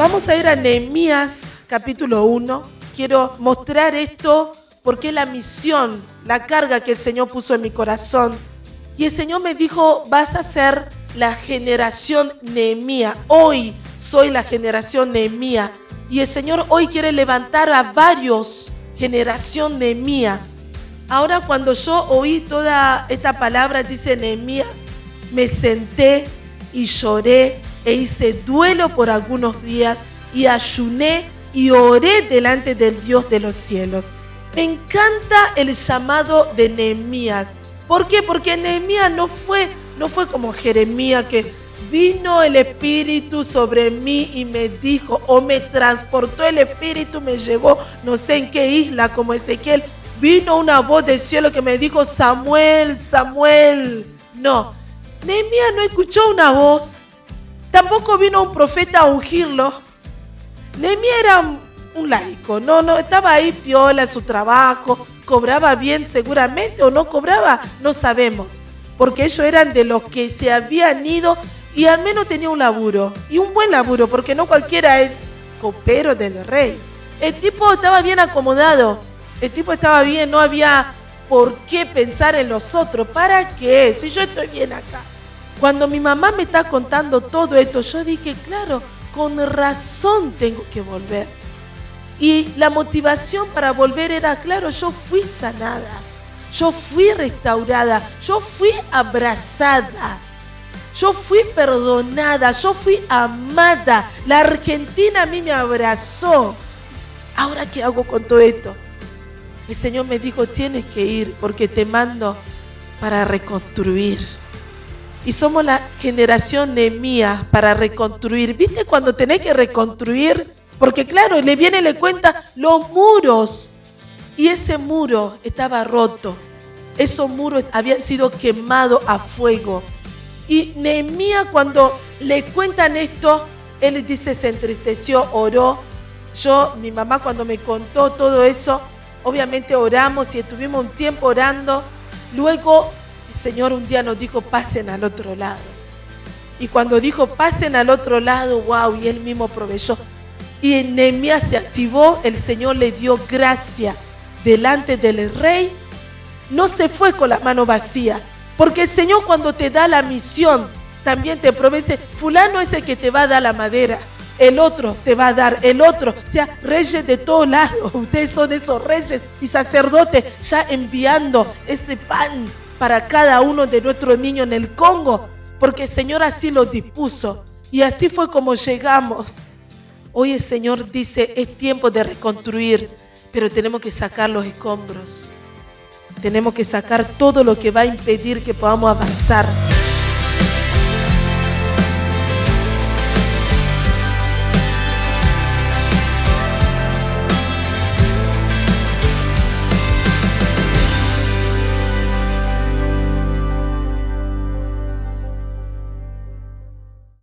Vamos a ir a Nehemías capítulo 1. Quiero mostrar esto porque la misión, la carga que el Señor puso en mi corazón. Y el Señor me dijo, vas a ser la generación Nehemía. Hoy soy la generación Nehemía. Y el Señor hoy quiere levantar a varios generación Nehemía. Ahora cuando yo oí toda esta palabra, dice Nehemía, me senté y lloré e hice duelo por algunos días y ayuné y oré delante del Dios de los cielos. Me encanta el llamado de Nehemías. ¿Por qué? Porque Nehemías no fue, no fue como Jeremías que vino el Espíritu sobre mí y me dijo, o me transportó el Espíritu, me llevó no sé en qué isla como Ezequiel. Vino una voz del cielo que me dijo, Samuel, Samuel. No, Nehemías no escuchó una voz. Tampoco vino un profeta a ungirlo. Nehemías era un laico, no, no, estaba ahí piola su trabajo, cobraba bien seguramente o no cobraba, no sabemos, porque ellos eran de los que se habían ido y al menos tenía un laburo, y un buen laburo, porque no cualquiera es copero del rey. El tipo estaba bien acomodado, el tipo estaba bien, no había por qué pensar en los otros, ¿para qué? Si yo estoy bien acá. Cuando mi mamá me está contando todo esto, yo dije, claro, con razón tengo que volver. Y la motivación para volver era, claro, yo fui sanada, yo fui restaurada, yo fui abrazada, yo fui perdonada, yo fui amada. La Argentina a mí me abrazó. Ahora, ¿qué hago con todo esto? El Señor me dijo, tienes que ir porque te mando para reconstruir y somos la generación de mía para reconstruir. ¿Viste cuando tenés que reconstruir? Porque claro, le viene le cuenta los muros. Y ese muro estaba roto. Esos muros habían sido quemados a fuego. Y Nehemías cuando le cuentan esto, él dice, se entristeció, oró. Yo, mi mamá cuando me contó todo eso, obviamente oramos y estuvimos un tiempo orando. Luego Señor un día nos dijo, pasen al otro lado. Y cuando dijo, pasen al otro lado, wow, y él mismo proveyó. Y en Nehemías se activó, el Señor le dio gracia delante del rey. No se fue con la mano vacía, porque el Señor cuando te da la misión, también te promete, fulano es el que te va a dar la madera, el otro te va a dar, el otro, sea, reyes de todos lados, ustedes son esos reyes y sacerdotes ya enviando ese pan para cada uno de nuestros niños en el Congo, porque el Señor así lo dispuso. Y así fue como llegamos. Hoy el Señor dice, es tiempo de reconstruir, pero tenemos que sacar los escombros. Tenemos que sacar todo lo que va a impedir que podamos avanzar.